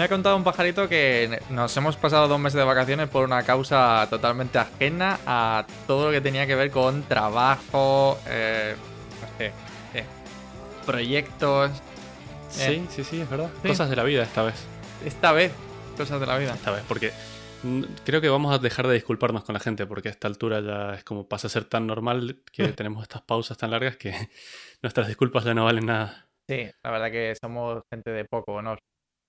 Me ha contado un pajarito que nos hemos pasado dos meses de vacaciones por una causa totalmente ajena a todo lo que tenía que ver con trabajo, eh, sé, eh, proyectos. Sí, Eh, sí, sí, es verdad. Sí. Cosas de la vida esta vez. Esta vez, cosas de la vida. Esta vez, porque creo que vamos a dejar de disculparnos con la gente, porque a esta altura ya es como pasa a ser tan normal que tenemos estas pausas tan largas que nuestras disculpas ya no valen nada. Sí, la verdad que somos gente de poco honor.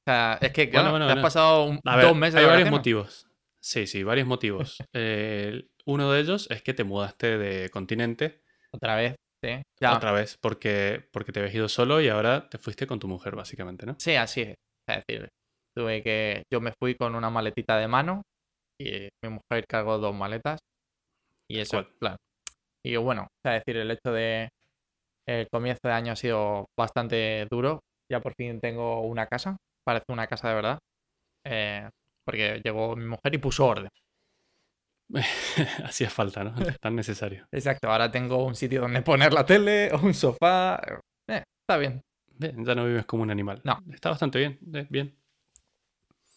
O sea, es que claro, bueno, te has pasado un- A ver, dos meses hay de varios vacaciones. motivos. Sí, sí, varios motivos. Eh, uno de ellos es que te mudaste de continente Otra vez, sí. Ya. otra vez porque, porque te habías ido solo y ahora te fuiste con tu mujer, básicamente, ¿no? Sí, así es. Es decir, tuve que. Yo me fui con una maletita de mano y mi mujer cargó dos maletas. Y eso, cual. claro. Y bueno, es decir, el hecho de. El comienzo de año ha sido bastante duro. Ya por fin tengo una casa. Parece una casa de verdad. Eh, porque llegó mi mujer y puso orden. Hacía falta, ¿no? Tan necesario. Exacto, ahora tengo un sitio donde poner la tele, un sofá. Eh, está bien. Bien, ya no vives como un animal. No. Está bastante bien, eh, bien.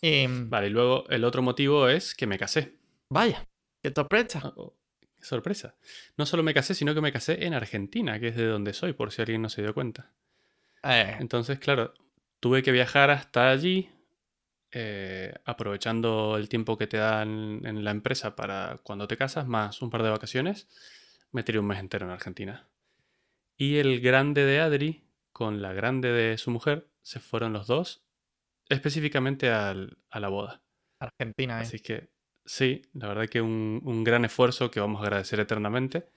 Y Vale, y luego el otro motivo es que me casé. vaya, qué sorpresa. Oh, oh, qué sorpresa. No solo me casé, sino que me casé en Argentina, que es de donde soy, por si alguien no se dio cuenta. Eh, Entonces, claro, tuve que viajar hasta allí, eh, aprovechando el tiempo que te dan en la empresa para cuando te casas, más un par de vacaciones, me tiré un mes entero en Argentina. Y el grande de Adri, con la grande de su mujer, se fueron los dos específicamente al- a la boda. Argentina, eh. Así que sí, la verdad que un, un gran esfuerzo que vamos a agradecer eternamente.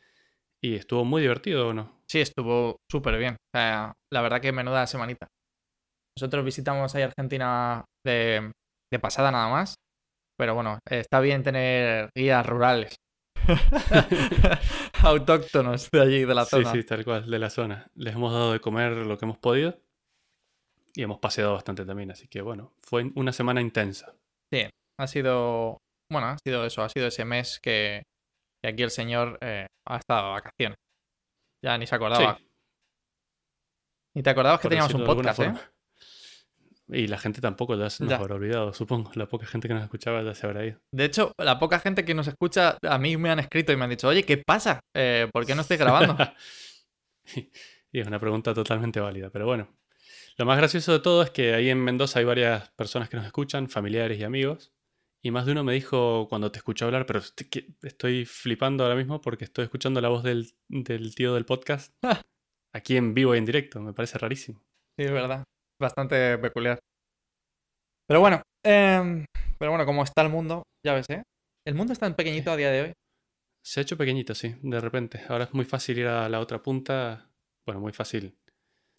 Y estuvo muy divertido, ¿o no? Sí, estuvo súper bien. O sea, la verdad que menuda semanita. Nosotros visitamos ahí Argentina de, de pasada nada más. Pero bueno, está bien tener guías rurales. Autóctonos de allí, de la Sí, zona. sí, tal cual, de la zona. Les hemos dado de comer lo que hemos podido y hemos paseado bastante también, así que bueno, fue una semana intensa. Ha sido, bueno, ha sido eso, ha sido ese mes que, que aquí el señor eh, ha estado de vacaciones. Ya ni se acordaba. Sí, Ni te acordabas que por teníamos un podcast, ¿eh? Y la gente tampoco ya se nos Ya. habrá olvidado, supongo. La poca gente que nos escuchaba ya se habrá ido. De hecho, la poca gente que nos escucha, a mí me han escrito y me han dicho, oye, ¿qué pasa? Eh, ¿Por qué no estoy grabando? y es una pregunta totalmente válida, pero bueno. Lo más gracioso de todo es que ahí en Mendoza hay varias personas que nos escuchan, familiares y amigos. Y más de uno me dijo cuando te escucho hablar, pero est- que- estoy flipando ahora mismo porque estoy escuchando la voz del, del tío del podcast aquí en vivo y en directo. Me parece rarísimo. Sí, es verdad. Bastante peculiar. Pero bueno, em, pero bueno, como está el mundo, ya ves, ¿eh? El mundo es tan pequeñito a día de hoy. Se ha hecho pequeñito, sí, de repente. Ahora es muy fácil ir a la otra punta. Bueno, muy fácil,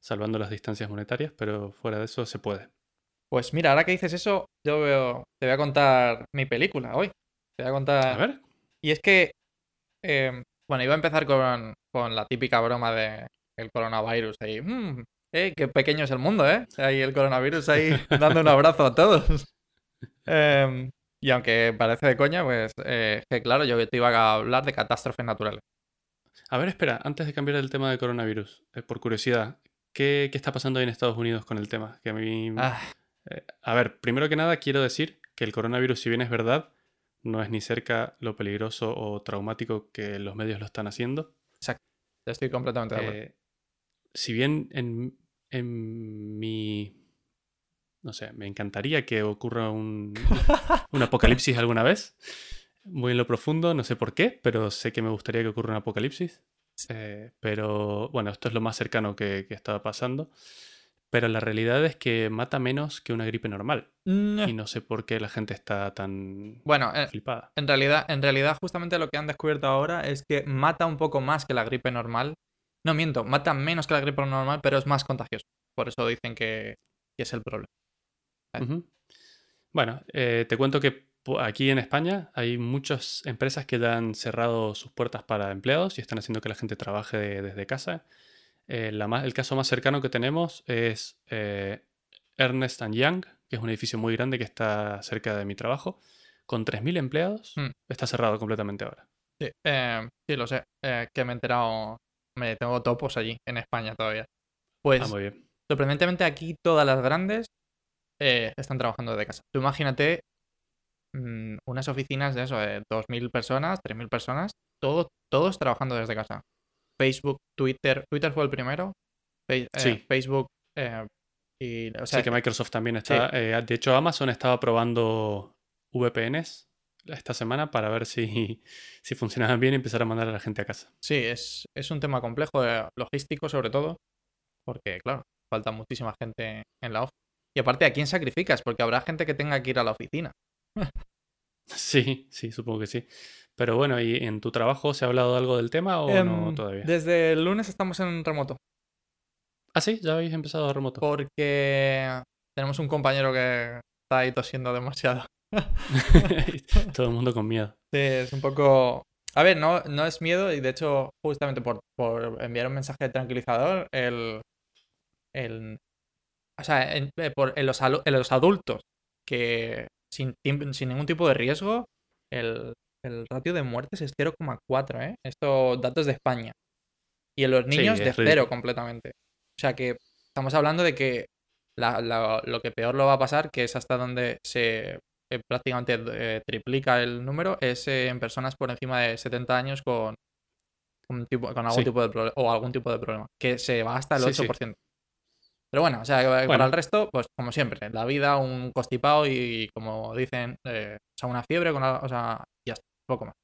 salvando las distancias monetarias, pero fuera de eso se puede. Pues mira, ahora que dices eso, yo veo, te voy a contar mi película hoy. Te voy a contar. A ver, Y es que, em, bueno, iba a empezar con, con la típica broma de el coronavirus ahí. "Mm, eh, qué pequeño es el mundo, ¿eh? Ahí el coronavirus ahí dando un abrazo a todos. Em, y aunque parece de coña, pues eh, que claro, yo te iba a hablar de catástrofes naturales. A ver, espera, antes de cambiar el tema del coronavirus, eh, por curiosidad, ¿qué, qué está pasando ahí en Estados Unidos con el tema? Que a mí... Ah, eh, a ver, primero que nada quiero decir que el coronavirus, si bien es verdad, no es ni cerca lo peligroso o traumático que los medios lo están haciendo. estoy completamente de acuerdo. Si bien en, en mi... No sé, me encantaría que ocurra un, un apocalipsis alguna vez, muy en lo profundo, no sé por qué, pero sé que me gustaría que ocurra un apocalipsis. Eh, pero bueno, esto es lo más cercano que, que estaba pasando. Pero la realidad es que mata menos que una gripe normal. Mm, Y no sé por qué la gente está tan Bueno, eh, flipada. en realidad, en realidad, justamente lo que han descubierto ahora es que mata un poco más que la gripe normal. No miento, mata menos que la gripe normal, pero es más contagioso. Por eso dicen que, que es el problema. Bueno, eh, te cuento que aquí en España hay muchas empresas que ya han cerrado sus puertas para empleados y están haciendo que la gente trabaje de- desde casa. Eh, la más- el caso más cercano que tenemos es eh, Ernest and Young, que es un edificio muy grande que está cerca de mi trabajo, con 3.000 empleados. Hmm. Está cerrado completamente ahora. Sí, eh, sí, lo sé. que me he enterado. Me tengo topos allí, en España todavía. Pues, Ah, muy bien. sorprendentemente aquí todas las grandes eh, están trabajando desde casa. Tú imagínate mm, unas oficinas de eso, de 2.000 personas, 3.000 personas, todo, todos trabajando desde casa. Facebook, Twitter, Twitter fue el primero. Fe- eh, Sí. Facebook eh, y, o sea, sí, que Microsoft también está. eh, de hecho, Amazon estaba probando VPNs esta semana para ver si, si funcionaban bien y empezar a mandar a la gente a casa. Sí, es, es un tema complejo, logístico sobre todo, porque claro, falta muchísima gente en la oficina. Y aparte, ¿a quién sacrificas? Porque habrá gente que tenga que ir a la oficina. Sí, sí, supongo que sí. Pero bueno, ¿y en tu trabajo se ha hablado algo del tema o no Em, todavía? Desde el lunes estamos en remoto, Ah, sí, ya habéis empezado remoto. porque tenemos un compañero que está ahí tosiendo demasiado. Todo el mundo con miedo. Sí, es un poco... A ver, no, no es miedo y de hecho, justamente por, por enviar un mensaje tranquilizador, el... el o sea, en, eh, por, en, los, en los adultos que sin, sin ningún tipo de riesgo, el, el ratio de muertes es 0,4, ¿eh? Esto, datos de España. Y en los Sí, niños de cero completamente. O sea que estamos hablando de que la- la- lo que peor lo va a pasar, que es hasta donde se eh, prácticamente eh, triplica el número, es eh, en personas por encima de 70 años con, un tipo, con algún Sí. tipo de problema o algún tipo de problema, que se va hasta el Sí, sí. Pues 8%. Pero bueno, o sea, para el resto, pues como siempre, la vida, un constipado y, como dicen, eh, o sea, una fiebre, con algo- o sea, ya está, poco más.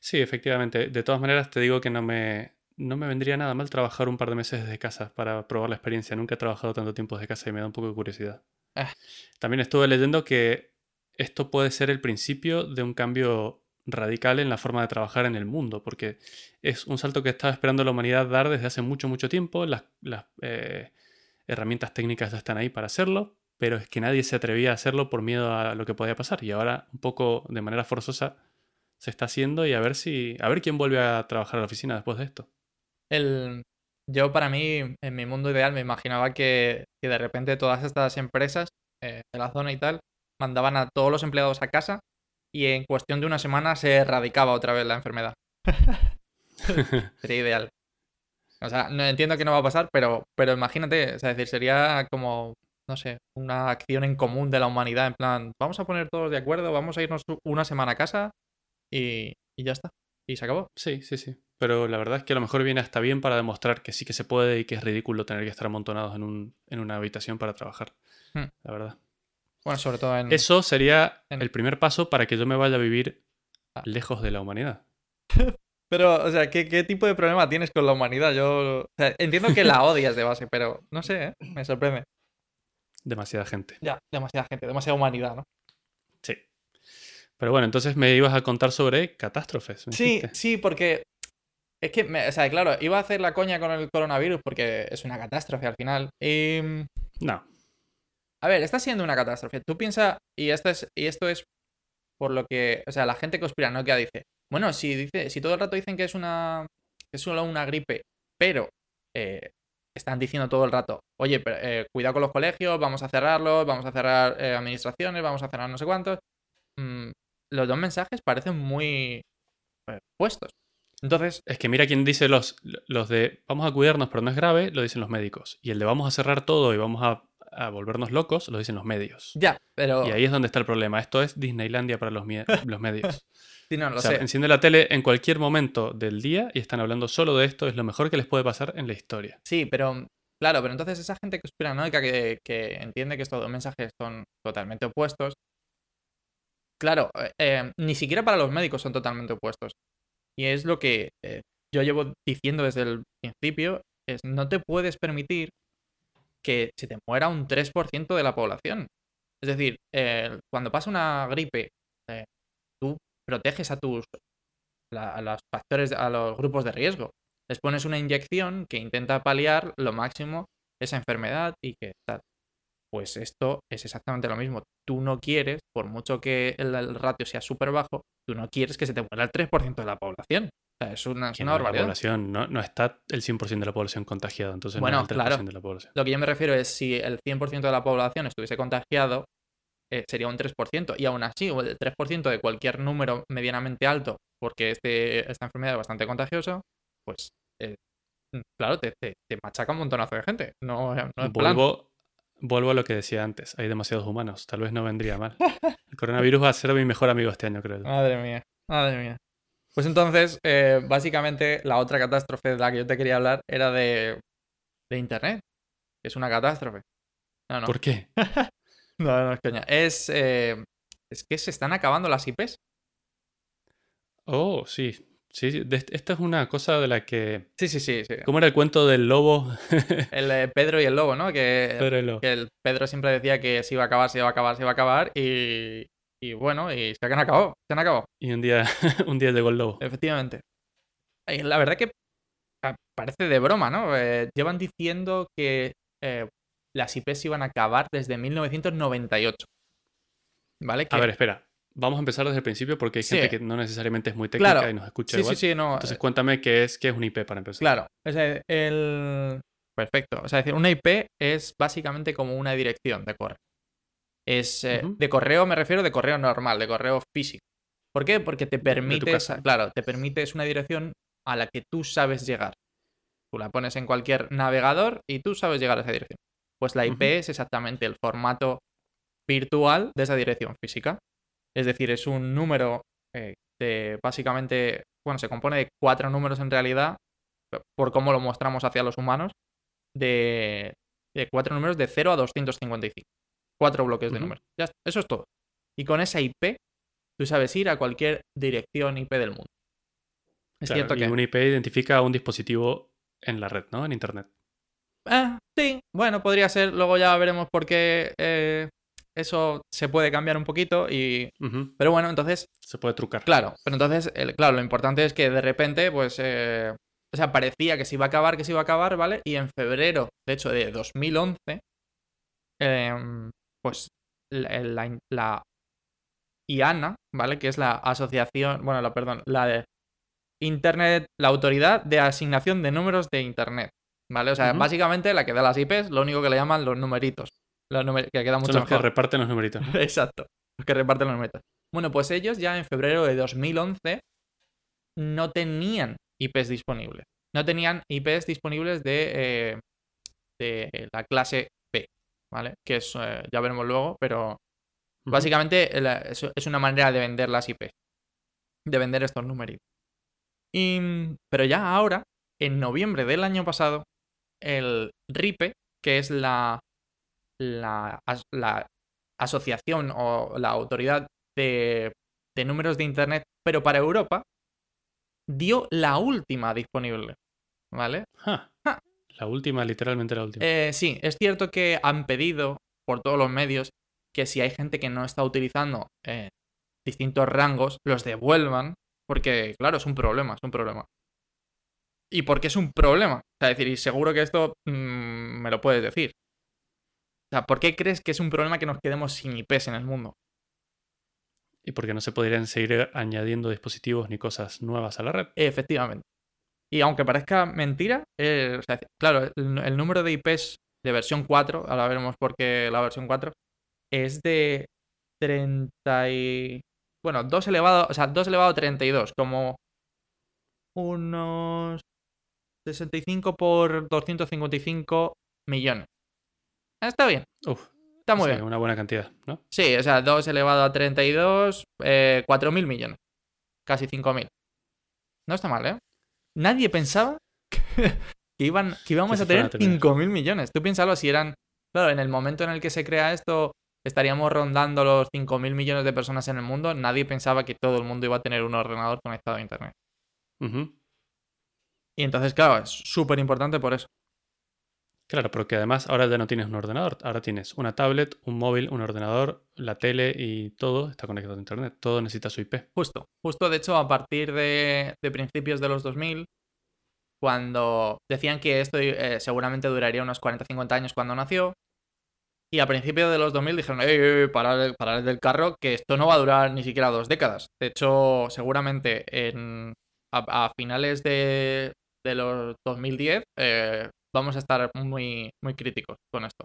Sí, efectivamente. De todas maneras, te digo que no me, no me vendría nada mal trabajar un par de meses desde casa para probar la experiencia. Nunca he trabajado tanto tiempo desde casa y me da un poco de curiosidad. Ah. También estuve leyendo que esto puede ser el principio de un cambio radical en la forma de trabajar en el mundo, porque es un salto que estaba esperando la humanidad dar desde hace mucho, mucho tiempo. Las, las, eh, herramientas técnicas ya están ahí para hacerlo, pero es que nadie se atrevía a hacerlo por miedo a lo que podía pasar. Y ahora, un poco de manera forzosa, se está haciendo y a ver si. a ver quién vuelve a trabajar a la oficina después de esto. El, yo para mí, en mi mundo ideal, me imaginaba que, que de repente todas estas empresas eh, de la zona y tal mandaban a todos los empleados a casa y en cuestión de una semana se erradicaba otra vez la enfermedad. Sería ideal. O sea, no entiendo que no va a pasar, pero, pero imagínate, o sea, decir, sería como, no sé, una acción en común de la humanidad, en plan, vamos a poner todos de acuerdo, vamos a irnos una semana a casa y, y ya está. Y se acabó. Sí, sí, sí. Pero la verdad es que a lo mejor viene hasta bien para demostrar que sí que se puede y que es ridículo tener que estar amontonados en, un, en una habitación para trabajar. Hmm. La verdad. Bueno, sobre todo en... Eso sería en- el primer paso para que yo me vaya a vivir Ah. lejos de la humanidad. Pero, o sea, ¿qué, qué tipo de problema tienes con la humanidad? Yo o sea, entiendo que la odias de base, pero no sé, ¿eh? Me sorprende. Demasiada gente. Ya, demasiada gente, demasiada humanidad, ¿no? Sí. Pero bueno, entonces me ibas a contar sobre catástrofes. Sí, dijiste. sí, porque es que, me- o sea, claro, iba a hacer la coña con el coronavirus porque es una catástrofe al final. Y, No. a ver, está siendo una catástrofe. Tú piensas, y esto es, y esto es por lo que, o sea, la gente conspiranoica dice, bueno, si dice, si todo el rato dicen que es una, que es solo una gripe, pero eh, están diciendo todo el rato, oye, pero, eh, cuidado con los colegios, vamos a cerrarlos, vamos a cerrar eh, administraciones, vamos a cerrar no sé cuántos. Mm, los dos mensajes parecen muy puestos. Entonces, Es que mira quién dice los, los de vamos a cuidarnos pero no es grave, lo dicen los médicos. Y el de vamos a cerrar todo y vamos a, a volvernos locos, lo dicen los medios. ya, pero... Y ahí es donde está el problema. Esto es Disneylandia para los, medios. Sí, no, lo o sea, sé. enciende la tele en cualquier momento del día y están hablando solo de esto. Es lo mejor que les puede pasar en la historia. Sí, pero claro, pero entonces esa gente conspiranoica que, que entiende que estos dos mensajes son totalmente opuestos, claro, eh, eh, ni siquiera para los médicos son totalmente opuestos. Y es lo que eh, yo llevo diciendo desde el principio, es no te puedes permitir que se te muera un 3% de la población. Es decir, cuando pasa una gripe, eh, tú proteges a tus a los factores, a los grupos de riesgo. Les pones una inyección que intenta paliar lo máximo esa enfermedad y que tal. Pues esto es exactamente lo mismo. Tú no quieres, por mucho que el, ratio sea súper bajo, tú no quieres que se te muera el 3% de la población. O sea, es una, es una no, la población, no, no está el 100% de la población contagiada, entonces Bueno, no es el 3% claro. de la población. Lo que yo me refiero es si el 100% de la población estuviese contagiado, eh, sería un 3%. Y aún así, o el 3% de cualquier número medianamente alto, porque este, esta enfermedad es bastante contagiosa, pues eh, claro, te, te- te machaca un montonazo de gente. No, no es plan. Vuelvo, a lo que decía antes. Hay demasiados humanos. Tal vez no vendría mal. El coronavirus va a ser mi mejor amigo este año, creo. Madre mía, madre mía. Pues entonces, eh, básicamente, la otra catástrofe de la que yo te quería hablar era de, de Internet. Que es una catástrofe. No, no. ¿Por qué? no, no es coña. Es, eh, es que se están acabando las IPs. Oh, sí. Sí, esta es una cosa de la que... Sí, sí, sí. sí. ¿Cómo era el cuento del lobo? El eh, Pedro y el lobo, ¿no? Que, Pedro el lobo. que el Pedro siempre decía que se iba a acabar, se iba a acabar, se iba a acabar. Y, y bueno, y se han acabado. Se han acabado. Y un día, un día llegó el lobo. Efectivamente. Eh, La verdad que ah, parece de broma, ¿no? Eh, llevan diciendo que eh, las IPs iban a acabar desde 1998. ¿Vale? A ver, espera. Vamos a empezar desde el principio porque hay Sí. gente que no necesariamente es muy técnica Claro. y nos escucha sí, igual. sí, sí, no. Entonces cuéntame qué es, qué es un IP para empezar. Claro, o sea, el... Perfecto. O sea, es decir, una IP es básicamente como una dirección de correo. Es eh, de correo, me refiero de correo normal, de correo físico. ¿Por qué? Porque te permite, claro, te permite es una dirección a la que tú sabes llegar. Tú la pones en cualquier navegador y tú sabes llegar a esa dirección. Pues la IP es exactamente el formato virtual de esa dirección física. Es decir, es un número eh, de básicamente, bueno, se compone de cuatro números en realidad, por cómo lo mostramos hacia los humanos, de, de cuatro números de 0 a 255. Cuatro bloques de números. Ya está, eso es todo. Y con esa IP, tú sabes ir a cualquier dirección IP del mundo. Es Claro, cierto que... un IP identifica un dispositivo en la red, ¿no? En Internet. Ah, sí, bueno, podría ser. Luego ya veremos por qué eh, eso se puede cambiar un poquito. Y... Pero bueno, entonces Se puede trucar. Claro, pero entonces, el- claro, lo importante es que de repente, pues, eh, o sea, parecía que se iba a acabar, que se iba a acabar, ¿vale? Y en febrero, de hecho, de 2011, em, pues, la, la- la IANA, ¿vale? Que es la asociación, bueno, la, perdón, la de Internet, la autoridad de asignación de números de Internet, ¿vale? O sea, básicamente la que da las IPs, lo único que le llaman los numeritos, los numer- que queda mucho Son los que reparten los numeritos. Exacto, los que reparten los metas. Bueno, pues ellos ya en febrero de 2011 no tenían IPs disponibles. No tenían IPs disponibles de, eh, de la clase B, ¿vale? Que es, eh, ya veremos luego, pero básicamente es una manera de vender las IPs, de vender estos numeritos. Y, pero ya ahora, en noviembre del año pasado, el RIPE, que es la, la, as- la asociación o la autoridad de, de números de Internet, pero para Europa, dio la última disponible. ¿Vale? Ja. Ja. La última, literalmente la última. Eh, sí, es cierto que han pedido por todos los medios que si hay gente que no está utilizando eh, distintos rangos, los devuelvan, porque, claro, es un problema, es un problema. ¿Y por qué es un problema? O sea, decir, y seguro que esto mm, me lo puedes decir. O sea, ¿por qué crees que es un problema que nos quedemos sin IPs en el mundo? Y porque no se podrían seguir añadiendo dispositivos ni cosas nuevas a la red. Efectivamente. Y aunque parezca mentira, eh, o sea, claro, el, el número de IPs de versión 4, ahora veremos por qué la versión 4, es de 30 y... Bueno, 2 elevado, o sea, 2 elevado a 32, como unos 65 por 255 millones. Ah, Está bien, Uf, está muy sí, bien. una buena cantidad, ¿no? Sí, o sea, 2 elevado a 32, eh, 4.000 millones. Casi 5.000. No está mal, ¿eh? Nadie pensaba que, iban, que íbamos a tener tener. 5.000 millones. Tú piénsalo, si eran... Claro, en el momento en el que se crea esto, estaríamos rondando los 5.000 millones de personas en el mundo. Nadie pensaba que todo el mundo iba a tener un ordenador conectado a Internet. Y entonces, claro, es súper importante por eso. Claro, porque además ahora ya no tienes un ordenador, ahora tienes una tablet, un móvil, un ordenador, la tele y todo está conectado a Internet. Todo necesita su IP. Justo, justo de hecho a partir de, principios de los 2000, cuando decían que esto eh, seguramente duraría unos 40-50 años cuando nació, y a principios de los 2000 dijeron, ¡eh, parad, parad del carro, que esto no va a durar ni siquiera dos décadas! De hecho, seguramente en, a, finales de, de los 2010 eh, vamos a estar muy, muy críticos con esto.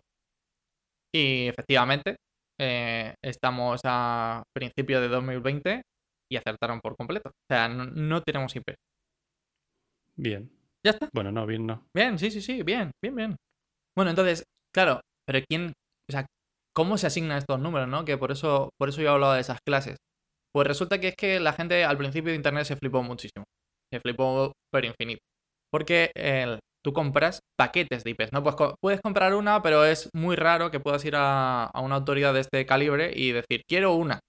Y efectivamente, eh, estamos a principios de 2020 y acertaron por completo. O sea, no, no tenemos IP. Bien. Ya está. Bueno, no, bien no. Bien, sí, sí, sí, bien, bien, bien. Bueno, entonces, claro, pero ¿quién, o sea, ¿cómo se asignan estos números, no? Que por eso, por eso yo hablaba de esas clases. Pues resulta que es que la gente al principio de Internet se flipó muchísimo. Se flipó pero infinito. Porque el, tú compras paquetes de IPs, ¿no? Pues puedes comprar una, pero es muy raro que puedas ir a, a una autoridad de este calibre y decir, quiero una.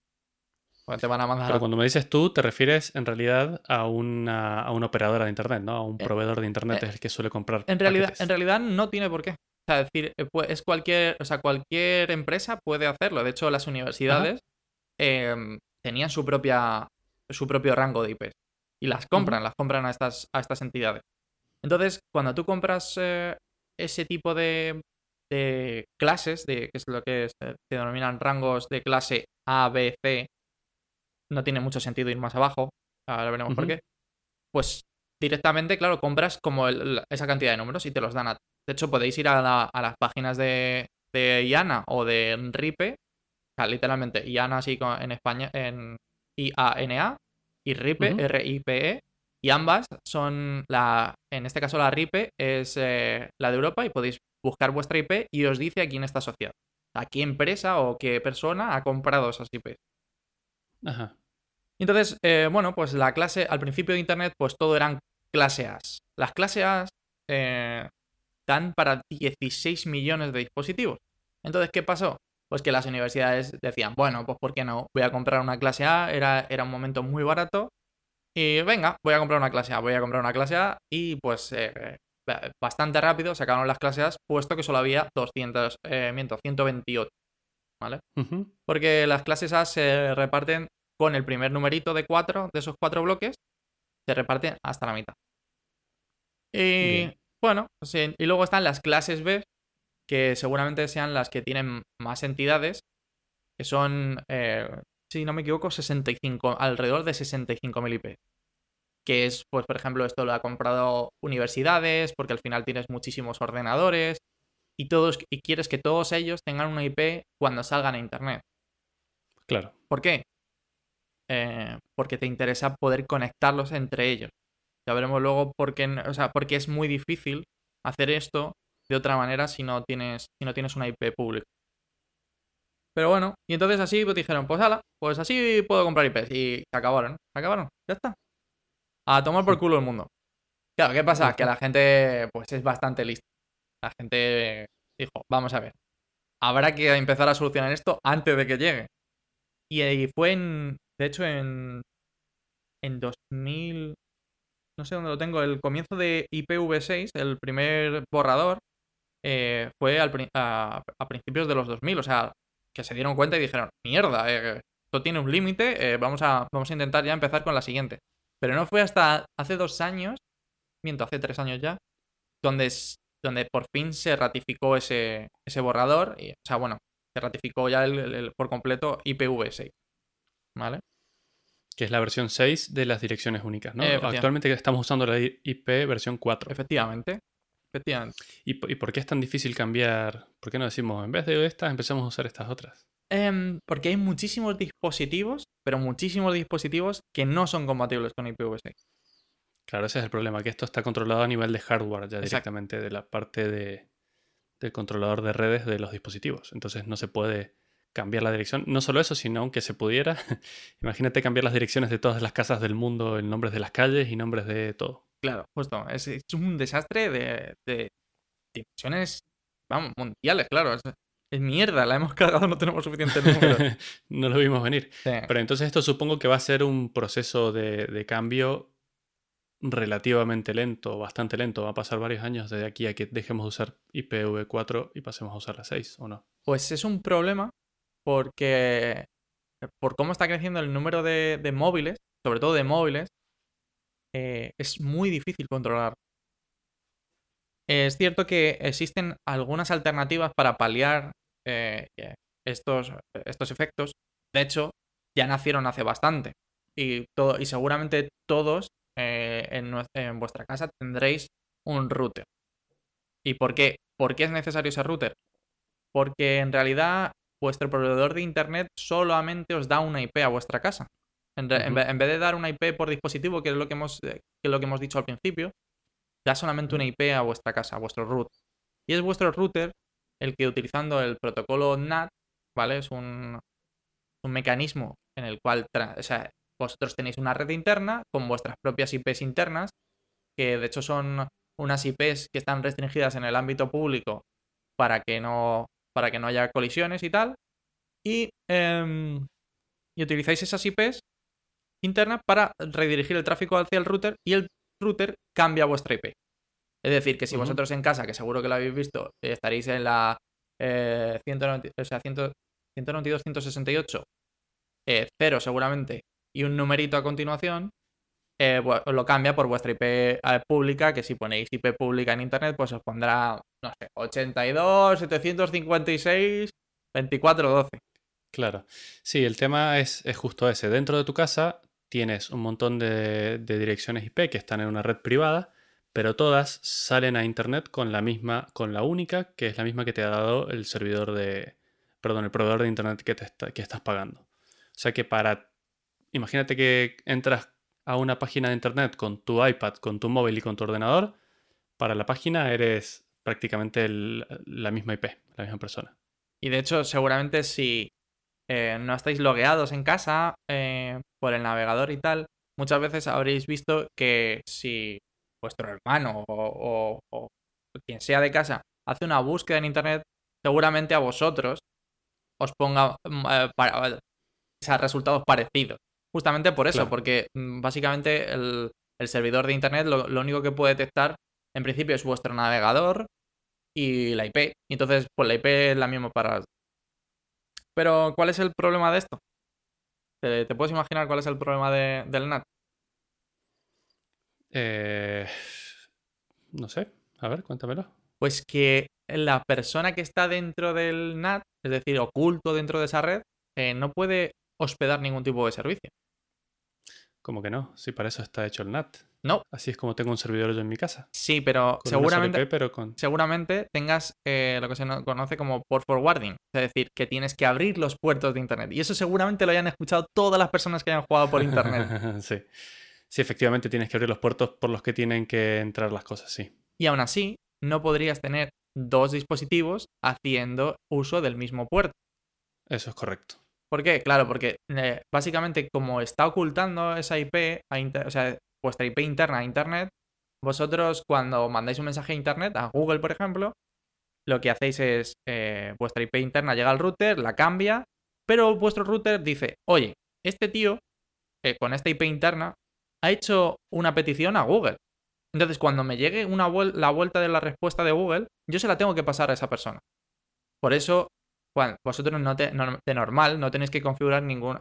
Pues te van a mandar. Pero cuando me dices tú, te refieres en realidad a una, a una operadora de internet, ¿no? A un eh, proveedor de internet eh, es el que suele comprar. En realidad, en realidad no tiene por qué. O sea, es decir, eh, es cualquier, o sea, cualquier empresa puede hacerlo. De hecho, las universidades em, tenían su propia su propio rango de IPs. Y las compran, las compran a estas, a estas entidades. Entonces, cuando tú compras ese tipo de, de clases, de, que es lo que se denominan rangos de clase A, B, C, no tiene mucho sentido ir más abajo, ahora veremos por qué, pues directamente, claro, compras como esa cantidad de números y te los dan a... De hecho, podéis ir a, las páginas de, de, IANA o de RIPE, o sea, literalmente, IANA así en España, en IANA, y RIPE, R-I-P-E, y ambas son la, en este caso la RIPE es eh, la de Europa y podéis buscar vuestra IP y os dice a quién está asociado. A qué empresa o qué persona ha comprado esas IPs. Ajá. Entonces, eh, bueno, pues la clase, al principio de Internet, pues todo eran clase A. Las clase A eh, dan para 16 millones de dispositivos. Entonces, ¿qué pasó? Pues que las universidades decían, bueno, pues ¿por qué no? Voy a comprar una clase A, era, era un momento muy barato. Y venga, voy a comprar una clase A, voy a comprar una clase A. Y pues eh, bastante rápido sacaron las clases A, puesto que solo había 200, miento, 128. ¿Vale? Porque las clases A se reparten con el primer numerito de cuatro, de esos cuatro bloques, se reparten hasta la mitad. Y bueno, y luego están las clases B, que seguramente sean las que tienen más entidades, que son, eh, si no me equivoco, 65, alrededor de 65.000 IP. Que es, pues, por ejemplo, esto lo ha comprado universidades, porque al final tienes muchísimos ordenadores, y, todos, y quieres que todos ellos tengan una IP cuando salgan a Internet. Claro. ¿Por qué? Eh, porque te interesa poder conectarlos entre ellos. Ya veremos luego por qué, o sea, porque es muy difícil hacer esto de otra manera si no tienes, si no tienes una IP pública. Pero bueno, y entonces así pues dijeron, pues ala, pues así puedo comprar IPs. Y se acabaron, se acabaron, ya está. A tomar por culo el mundo. Claro, ¿qué pasa? Que la gente pues es bastante lista. La gente dijo, vamos a ver, habrá que empezar a solucionar esto antes de que llegue. Y fue en, de hecho, en, en 2000, no sé dónde lo tengo, el comienzo de IPv6, el primer borrador, eh, fue al, a, principios de los 2000, o sea, que se dieron cuenta y dijeron, mierda, eh, esto tiene un límite, eh, vamos, a, vamos a intentar ya empezar con la siguiente. Pero no fue hasta hace dos años, miento, hace tres años ya, donde, donde por fin se ratificó ese, ese borrador, y, o sea, bueno, se ratificó ya el, por completo IPv6. ¿vale? Que es la versión 6 de las direcciones únicas, ¿no? Actualmente estamos usando la IP versión 4. Efectivamente. Efectivamente. ¿Y, por qué es tan difícil cambiar? ¿Por qué no decimos, en vez de estas, empezamos a usar estas otras? Em, porque hay muchísimos dispositivos, pero muchísimos dispositivos que no son compatibles con IPv6. Claro, ese es el problema, que esto está controlado a nivel de hardware ya directamente de la parte de, del controlador de redes de los dispositivos. Entonces no se puede cambiar la dirección. No solo eso, sino aunque se pudiera, imagínate cambiar las direcciones de todas las casas del mundo, en nombres de las calles y nombres de todo. Claro, justo. Es, es un desastre de, de, dimensiones, vamos, mundiales, claro. Es, mierda, la hemos cargado, no tenemos suficiente número. no lo vimos venir. Pero entonces esto supongo que va a ser un proceso de, de cambio relativamente lento, bastante lento. Va a pasar varios años desde aquí a que dejemos de usar IPv4 y pasemos a usar la 6, ¿o no? Pues es un problema porque por cómo está creciendo el número de, móviles, sobre todo de móviles, eh, es muy difícil controlar. Es cierto que existen algunas alternativas para paliar eh, estos, estos efectos. De hecho, ya nacieron hace bastante. Y, todo, y seguramente todos eh, en, en, vuestra casa tendréis un router. ¿Y por qué? ¿Por qué es necesario ese router? Porque en realidad vuestro proveedor de internet solamente os da una IP a vuestra casa. En, vez de dar una IP por dispositivo, que es lo que hemos, eh, que es lo que hemos dicho al principio, da solamente una IP a vuestra casa, a vuestro root. Y es vuestro router el que utilizando el protocolo NAT, ¿vale? Es un, un mecanismo en el cual, o sea, vosotros tenéis una red interna con vuestras propias IPs internas, que de hecho son unas IPs que están restringidas en el ámbito público para que no, para que no haya colisiones y tal. Y, em, y utilizáis esas IPs internas para redirigir el tráfico hacia el router y el router cambia vuestra IP. Es decir, que si vosotros en casa, que seguro que lo habéis visto, estaréis en la eh, 190, o sea, 192, 168, eh, seguramente, y un numerito a continuación, eh, lo cambia por vuestra IP eh, pública, que si ponéis IP pública en internet, pues os pondrá, no sé, 82, 756, 24, 12. Claro. Sí, el tema es, justo ese. Dentro de tu casa tienes un montón de, direcciones IP que están en una red privada, pero todas salen a internet con la misma, con la única, que es la misma que te ha dado el servidor de, perdón, el proveedor de internet que, te que estás pagando. O sea que para, imagínate que entras a una página de internet con tu iPad, con tu móvil y con tu ordenador, para la página eres prácticamente la misma IP, la misma persona. Y de hecho, seguramente si eh, no estáis logueados en casa eh, por el navegador y tal, muchas veces habréis visto que si vuestro hermano o, quien sea de casa hace una búsqueda en internet, seguramente a vosotros os ponga mm, eh, resultados parecidos. Justamente por eso, porque mm, básicamente el, servidor de Internet lo, único que puede detectar en principio es vuestro navegador y la IP. Y entonces, pues la IP es la misma para... Pero, ¿cuál es el problema de esto? ¿Te, puedes imaginar cuál es el problema de, del NAT? Eh, no sé. A ver, cuéntamelo. Pues que la persona que está dentro del NAT, es decir, oculto dentro de esa red, eh, no puede hospedar ningún tipo de servicio. ¿Cómo que no? Si para eso está hecho el NAT. No. Así es como tengo un servidor yo en mi casa. Sí, pero seguramente, pero con... seguramente tengas eh, lo que se conoce como port forwarding. Es decir, que tienes que abrir los puertos de Internet. Y eso seguramente lo hayan escuchado todas las personas que hayan jugado por Internet. sí. Sí, efectivamente tienes que abrir los puertos por los que tienen que entrar las cosas, sí. Y aún así, no podrías tener dos dispositivos haciendo uso del mismo puerto. Eso es correcto. ¿Por qué? Claro, porque eh, básicamente como está ocultando esa IP, o sea, vuestra IP interna a Internet, vosotros cuando mandáis un mensaje a Internet, a Google por ejemplo, lo que hacéis es, eh, vuestra IP interna llega al router, la cambia, pero vuestro router dice, oye, este tío, eh, con esta IP interna, ha hecho una petición a Google. Entonces, cuando me llegue la vuelta de la respuesta de Google, yo se la tengo que pasar a esa persona. Por eso vosotros no de normal no tenéis que configurar ningún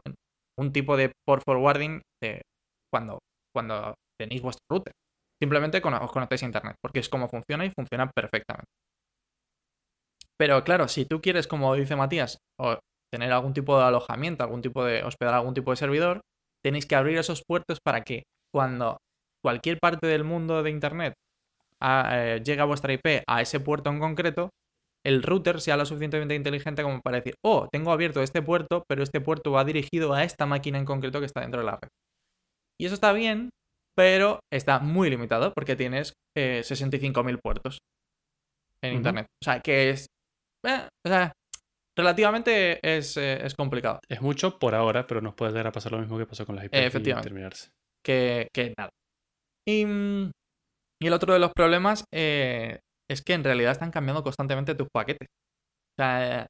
un tipo de port forwarding cuando, cuando tenéis vuestro router. Simplemente os conectáis a internet, porque es como funciona y funciona perfectamente. Pero claro, si tú quieres, como dice Matías, tener algún tipo de alojamiento, algún tipo de hospedar algún tipo de servidor, tenéis que abrir esos puertos para que cuando cualquier parte del mundo de internet ah, eh, llegue a vuestra IP a ese puerto en concreto, el router sea lo suficientemente inteligente como para decir, oh, tengo abierto este puerto, pero este puerto va dirigido a esta máquina en concreto que está dentro de la red. Y eso está bien, pero está muy limitado porque tienes 65.000 eh, puertos en Internet. O sea, que es... Eh, o sea, relativamente eh, es, complicado. Es mucho por ahora, pero nos puede llegar a pasar lo mismo que pasó con las IP Efectivamente. terminarse. Que, que nada. Y, mm, y, el otro de los problemas es que en realidad están cambiando constantemente tus paquetes. O sea,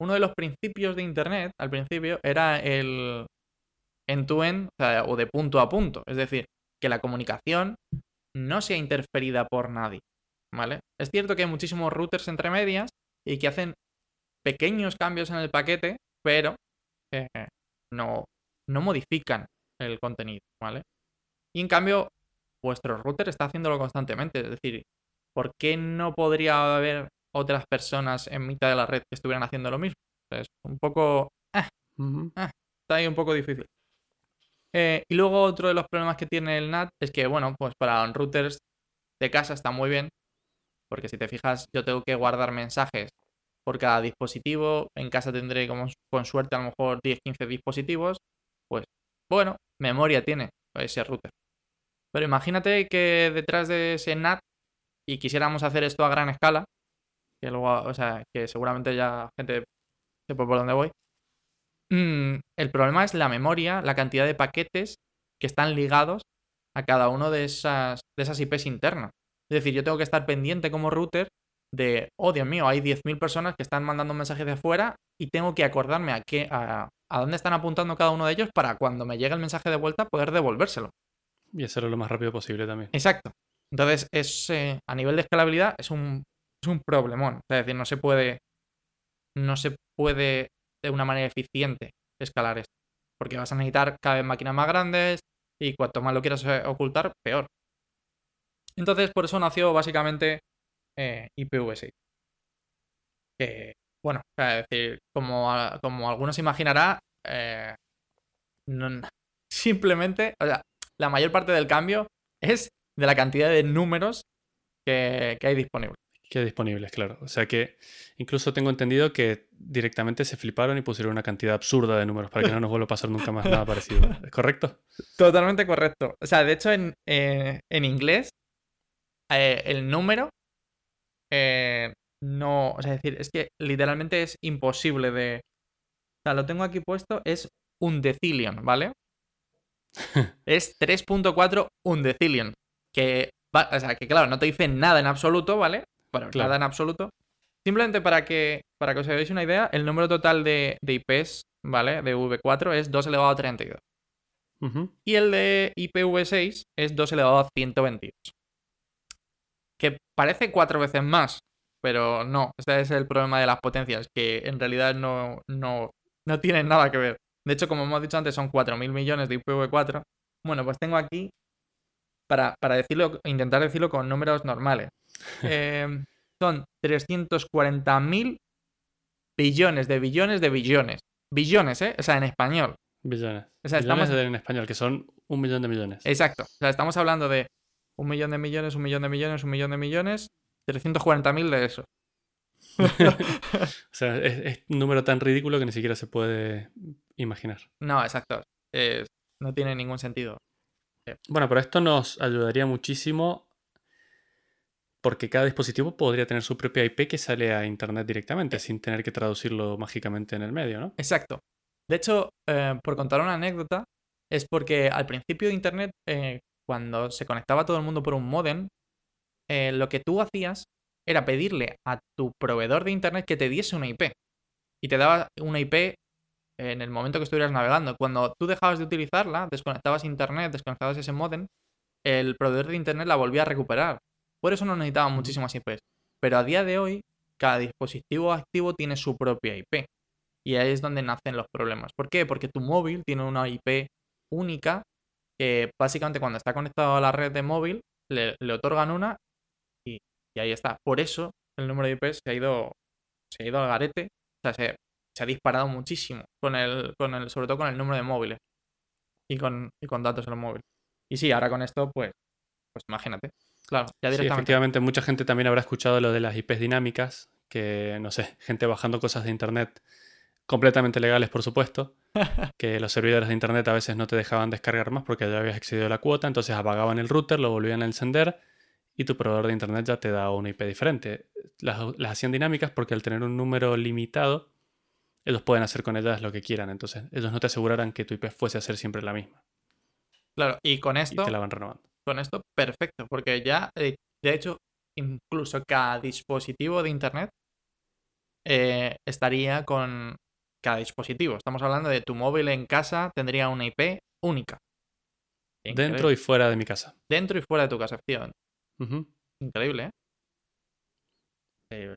uno de los principios de Internet al principio era el end-to-end o, de punto a punto. Es decir, que la comunicación no sea interferida por nadie. ¿Vale? Es cierto que hay muchísimos routers entre medias y que hacen pequeños cambios en el paquete, pero eh, no, no modifican el contenido, ¿vale? Y en cambio, vuestro router está haciéndolo constantemente. Es decir, ¿por qué no podría haber otras personas en mitad de la red que estuvieran haciendo lo mismo? Es un poco... Ah, ah, está ahí un poco difícil. Eh, y luego otro de los problemas que tiene el NAT es que, bueno, pues para routers de casa está muy bien, porque si te fijas, yo tengo que guardar mensajes por cada dispositivo. En casa tendré como con suerte a lo mejor 10-15 dispositivos. Pues bueno, memoria tiene ese router. Pero imagínate que detrás de ese NAT y quisiéramos hacer esto a gran escala, que luego, o sea, que seguramente ya gente sepa por dónde voy. Mm, el problema es la memoria, la cantidad de paquetes que están ligados a cada uno de esas, de esas IPs internas. Es decir, yo tengo que estar pendiente como router de, oh Dios mío, hay 10.000 personas que están mandando mensajes de afuera y tengo que acordarme a, qué, a, a dónde están apuntando cada uno de ellos para cuando me llegue el mensaje de vuelta poder devolvérselo. Y hacerlo lo más rápido posible también. Exacto. Entonces, es, a nivel de escalabilidad es un, es un problemón. Es decir, no se puede. No se puede de una manera eficiente escalar esto. Porque vas a necesitar cada vez máquinas más grandes y cuanto más lo quieras eh, ocultar, peor. Entonces, por eso nació básicamente eh, IPv6. Que, bueno, es decir, como, como algunos imaginará, eh, simplemente, o sea, la mayor parte del cambio es de la cantidad de números que, que hay disponibles. Que hay disponibles, claro. O sea que incluso tengo entendido que directamente se fliparon y pusieron una cantidad absurda de números para que no nos vuelva a pasar nunca más nada parecido. ¿Es correcto? Totalmente correcto. O sea, de hecho, en, eh, en inglés, eh, el número eh, no. O sea, es decir, es que literalmente es imposible de. O sea, lo tengo aquí puesto, es un decillion, ¿vale? es 3.4 un Que, o sea, que claro, no te dice nada en absoluto, ¿vale? Bueno, nada en absoluto. Simplemente para que, para que os hagáis una idea, el número total de, de IPs, ¿vale? De V4 es 2 elevado a 32. Y el de IPv6 es 2 elevado a 128. Que parece cuatro veces más, pero no. Este es el problema de las potencias, que en realidad no, no, no tienen nada que ver. De hecho, como hemos dicho antes, son 4.000 millones de IPv4. Bueno, pues tengo aquí, para, para decirlo, intentar decirlo con números normales. Eh, son 340.000 billones de billones de billones. Billones, ¿eh? O sea, en español. Billones. O sea, billones estamos... en español, que son un millón de millones. Exacto. O sea, estamos hablando de un millón de millones, un millón de millones, un millón de millones, 340.000 de eso. o sea, es, un número tan ridículo que ni siquiera se puede imaginar. No, exacto. no tiene ningún sentido. Bueno, pero esto nos ayudaría muchísimo porque cada dispositivo podría tener su propia IP que sale a Internet directamente, eh. sin tener que traducirlo mágicamente en el medio, ¿no? Exacto. De hecho, eh, por contar una anécdota, es porque al principio de Internet, eh, cuando se conectaba todo el mundo por un modem, lo que tú hacías era pedirle a tu proveedor de Internet que te diese una IP. Y te daba una IP en el momento que estuvieras navegando. Cuando tú dejabas de utilizarla, desconectabas Internet, desconectabas ese modem, el proveedor de Internet la volvía a recuperar. Por eso no necesitaban muchísimas IPs. Pero a día de hoy, cada dispositivo activo tiene su propia IP. Y ahí es donde nacen los problemas. ¿Por qué? Porque tu móvil tiene una IP única que básicamente cuando está conectado a la red de móvil le, otorgan una y, ahí está. Por eso el número de IP se ha ido, se ha ido al garete. O sea, se, ha disparado muchísimo con el, con el, sobre todo con el número de móviles y con, y con datos en los móviles. Y sí, ahora con esto, pues, pues imagínate. Claro, ya directamente. Sí, efectivamente, mucha gente también habrá escuchado lo de las IPs dinámicas, que no sé, gente bajando cosas de internet completamente legales, por supuesto, que los servidores de internet a veces no te dejaban descargar más porque ya habías excedido la cuota, entonces apagaban el router, lo volvían a encender y tu proveedor de internet ya te da una IP diferente. Las, las hacían dinámicas porque al tener un número limitado, ellos pueden hacer con ellas lo que quieran, entonces ellos no te asegurarán que tu IP fuese a ser siempre la misma. Claro, y con esto... Y te la van renovando con esto, perfecto, porque ya, eh, de hecho, incluso cada dispositivo de Internet eh, estaría con cada dispositivo. Estamos hablando de tu móvil en casa tendría una IP única. Dentro y fuera de mi casa. Dentro y fuera de tu casa, efectivamente. Increíble, ¿eh? ¿eh?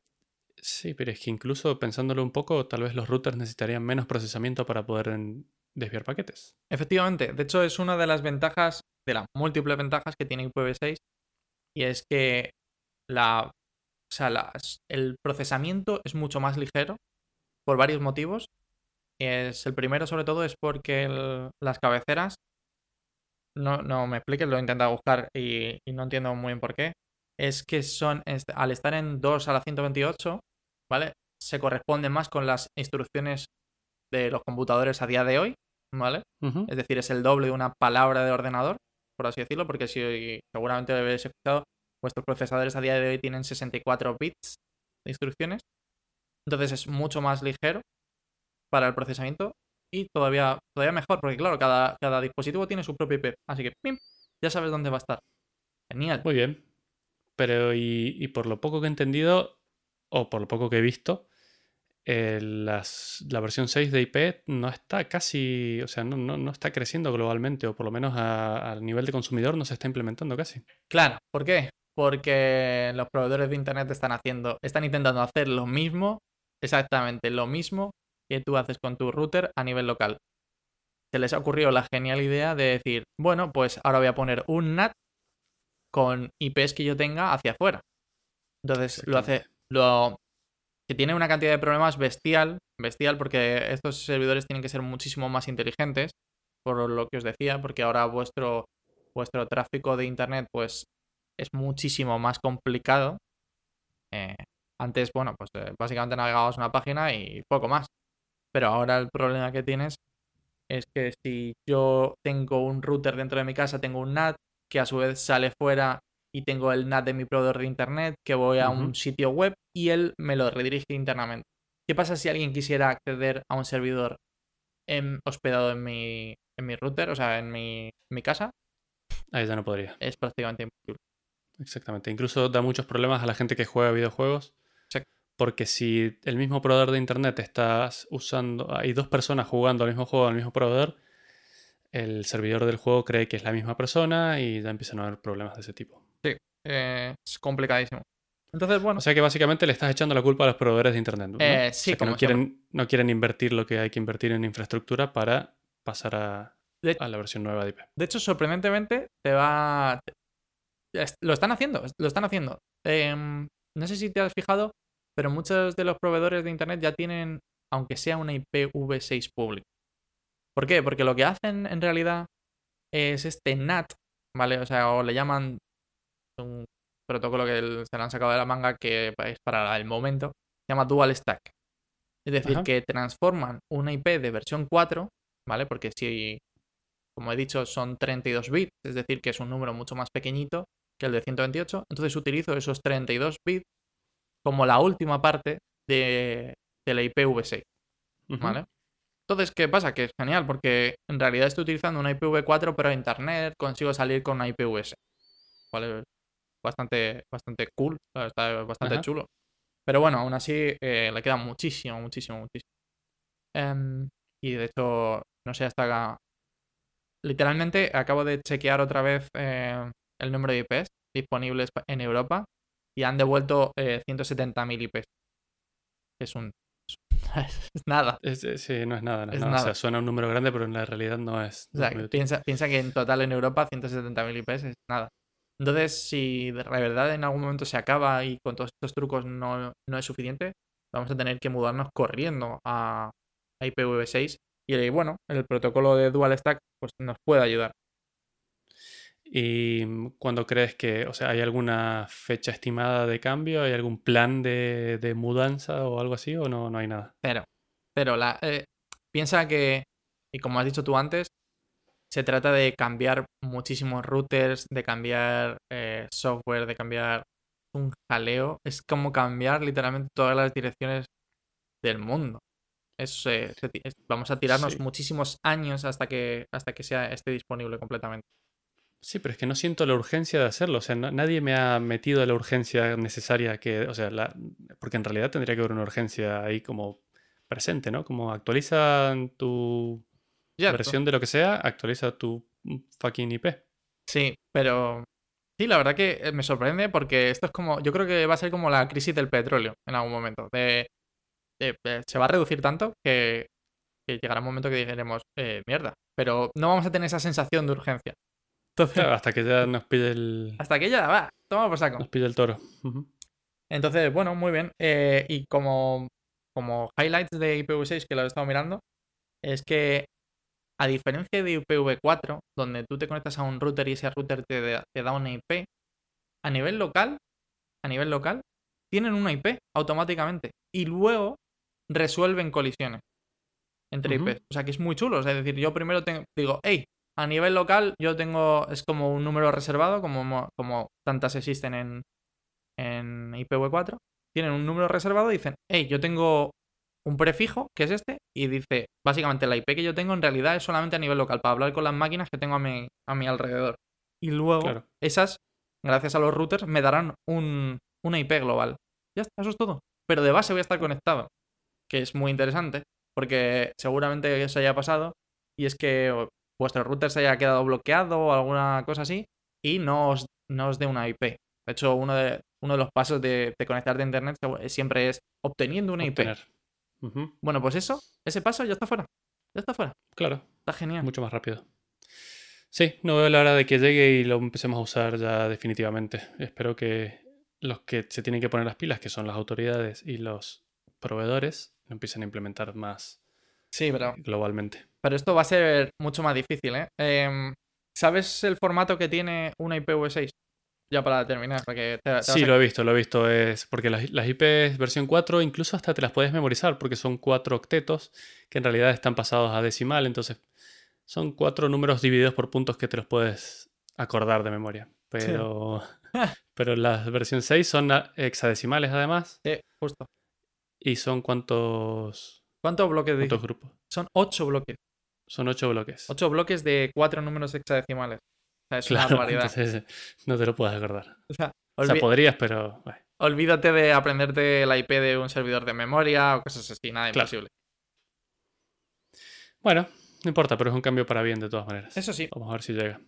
Sí, pero es que incluso pensándolo un poco, tal vez los routers necesitarían menos procesamiento para poder desviar paquetes. Efectivamente, de hecho es una de las ventajas de las múltiples ventajas que tiene IPv6 y es que el procesamiento es mucho más ligero por varios motivos. Es, el primero sobre todo es porque las cabeceras, no, no me expliques, lo he intentado buscar y, no entiendo muy bien por qué, es que son, al estar en 2 a la 128, ¿vale? Se corresponde más con las instrucciones de los computadores a día de hoy, ¿vale? Es decir, es el doble de una palabra de ordenador por así decirlo, porque si seguramente habéis escuchado, vuestros procesadores a día de hoy tienen 64 bits de instrucciones. Entonces es mucho más ligero para el procesamiento y todavía, todavía mejor, porque claro, cada, cada dispositivo tiene su propio IP. Así que, ¡pim! Ya sabes dónde va a estar. Genial. Muy bien. Pero, y, y por lo poco que he entendido, o por lo poco que he visto, eh, las- la versión 6 de IP no está casi, o sea, no, no- no está creciendo globalmente, o por lo menos a, a nivel de consumidor no se está implementando casi. Claro, ¿por qué? Porque los proveedores de internet están haciendo, están intentando hacer lo mismo, exactamente lo mismo que tú haces con tu router a nivel local. Se les ha ocurrido la genial idea de decir, bueno, pues ahora voy a poner un NAT con IPs que yo tenga hacia afuera. Entonces lo hace, lo que tiene una cantidad de problemas bestial, bestial, porque estos servidores tienen que ser muchísimo más inteligentes, por lo que os decía, porque ahora vuestro, vuestro tráfico de internet, pues es muchísimo más complicado. Eh, antes, bueno, pues eh, básicamente navegabas una página y poco más. Pero ahora el problema que tienes es que si yo tengo un router dentro de mi casa, tengo un NAT que a su vez sale fuera y tengo el NAT de mi proveedor de internet, que voy a un sitio web y él me lo redirige internamente. ¿Qué pasa si alguien quisiera acceder a un servidor em, hospedado en mi, en mi router, o sea, en mi, en mi casa? Ahí ya no podría. Es prácticamente imposible. Exactamente. Incluso da muchos problemas a la gente que juega videojuegos. Sí. Porque si el mismo proveedor de internet estás usando, hay dos personas jugando al mismo juego al mismo proveedor, el servidor del juego cree que es la misma persona y ya empiezan a haber problemas de ese tipo. Eh, es complicadísimo. Entonces, bueno, O sea que básicamente le estás echando la culpa a los proveedores de internet. ¿no? Eh, O sí, sea que como no quieren, no quieren invertir lo que hay que invertir en infraestructura para pasar a, De- a la versión nueva de IP. de hecho, sorprendentemente, te va. Lo están haciendo, lo están haciendo. Em, no sé si te has fijado, pero muchos de los proveedores de internet ya tienen, aunque sea una IPv6 pública. ¿Por qué? Porque lo que hacen en realidad es este NAT, ¿vale? O sea, o le llaman un protocolo que se le han sacado de la manga que es para el momento, se llama Dual Stack. Es decir, Ajá. que transforman una IP de versión 4, ¿vale? Porque si, como he dicho, son 32 bits, es decir, que es un número mucho más pequeñito que el de 128, entonces utilizo esos 32 bits como la última parte de, de la IPv6. Ujú. ¿Vale? Entonces, ¿qué pasa? Que es genial, porque en realidad estoy utilizando una IPv4, pero a internet consigo salir con una IPv6. ¿Vale? Bastante, bastante cool, está bastante Ajá. chulo. Pero bueno, aún así eh, le queda muchísimo, muchísimo, muchísimo. Em, y de hecho, no sé hasta acá. Literalmente acabo de chequear otra vez eh, el número de IPs disponibles en Europa y han devuelto eh, 170.000 IPs. Es un. Es nada. Es- es- sí, no es nada. no es Es nada. O sea, suena un número grande, pero en la realidad no es. O sea, piensa, piensa que en total en Europa 170.000 IPs es nada. Entonces, si de verdad en algún momento se acaba y con todos estos trucos no, no es suficiente, vamos a tener que mudarnos corriendo a, a IPv6. Y bueno, el protocolo de Dual Stack pues, nos puede ayudar. ¿Y mm, cuándo crees que, o sea, hay alguna fecha estimada de cambio? ¿Hay algún plan de, de mudanza o algo así? ¿O no, no hay nada? Pero, pero la, eh, piensa que, y como has dicho tú antes, se trata de cambiar muchísimos routers, de cambiar eh, software, de cambiar un jaleo. Es como cambiar literalmente todas las direcciones del mundo. Es, eh, es- vamos a tirarnos Sí. muchísimos años hasta que, hasta que sea, esté disponible completamente. Sí, pero es que no siento la urgencia de hacerlo. O sea, no- nadie me ha metido la urgencia necesaria que, o sea, la, porque en realidad tendría que haber una urgencia ahí como presente, ¿no? Como actualiza tu Ya, versión de lo que sea, actualiza tu fucking IP. Sí, pero sí, la verdad que eh, me sorprende porque esto es como, yo creo que va a ser como la crisis del petróleo en algún momento. De, de- de- se va a reducir tanto que, que llegará un momento que diremos, eh, mierda, pero no vamos a tener esa sensación de urgencia. Entonces, Claro, hasta que ya nos pide el, hasta que ya va, toma por saco. nos pide el toro. Entonces, bueno, muy bien. Eh, y como, como highlights de IPv6 que lo he estado mirando, es que a diferencia de IPv4, donde tú te conectas a un router y ese router te, da- te da una IP, a nivel local, a nivel local, tienen una IP automáticamente. Y luego resuelven colisiones entre. IPs. O sea que es muy chulo. Es decir, yo primero tengo, digo, hey, a nivel local yo tengo, es como un número reservado, como, mo- como tantas existen en, en IPv4. tienen un número reservado y dicen, hey, yo tengo un prefijo, que es este, y dice, básicamente la IP que yo tengo en realidad es solamente a nivel local, para hablar con las máquinas que tengo a mi, a mi alrededor. Y luego, Claro. esas, gracias a los routers, me darán un, una IP global. Ya está, eso es todo. Pero de base voy a estar conectado, que es muy interesante, porque seguramente eso haya pasado, y es que vuestro router se haya quedado bloqueado o alguna cosa así, y no os, no os dé una IP. De hecho, uno de, uno de los pasos de, de conectarte a internet siempre es obteniendo una IP. Bueno, pues eso, ese paso ya está fuera. Ya está fuera. Claro, Está genial. mucho más rápido. Sí, no veo la hora de que llegue y lo empecemos a usar ya definitivamente. Espero que los que se tienen que poner las pilas, que son las autoridades y los proveedores, lo empiecen a implementar más Sí, pero, globalmente. pero esto va a ser mucho más difícil, ¿eh? Em, ¿Sabes el formato que tiene una IPv6? Ya para terminar, porque te, te Sí, a- lo he visto, lo he visto. Es porque las, las IPs versión 4 incluso hasta te las puedes memorizar porque son cuatro octetos que en realidad están pasados a decimal. Entonces son cuatro números divididos por puntos que te los puedes acordar de memoria. Pero, pero las versión 6 son hexadecimales además. Sí, justo. ¿Y son cuántos, ¿Cuántos bloques de... cuántos grupos? Son ocho bloques. Son ocho bloques. Ocho bloques de cuatro números hexadecimales. Sea, es una Claro, barbaridad. entonces eh, no te lo puedes acordar. O sea, O sea, olvi- podrías, pero... bueno, olvídate de aprenderte la IP de un servidor de memoria o cosas así. Nada, Claro. imposible. Bueno, no importa, pero es un cambio para bien de todas maneras. Eso sí. Vamos a ver si llega.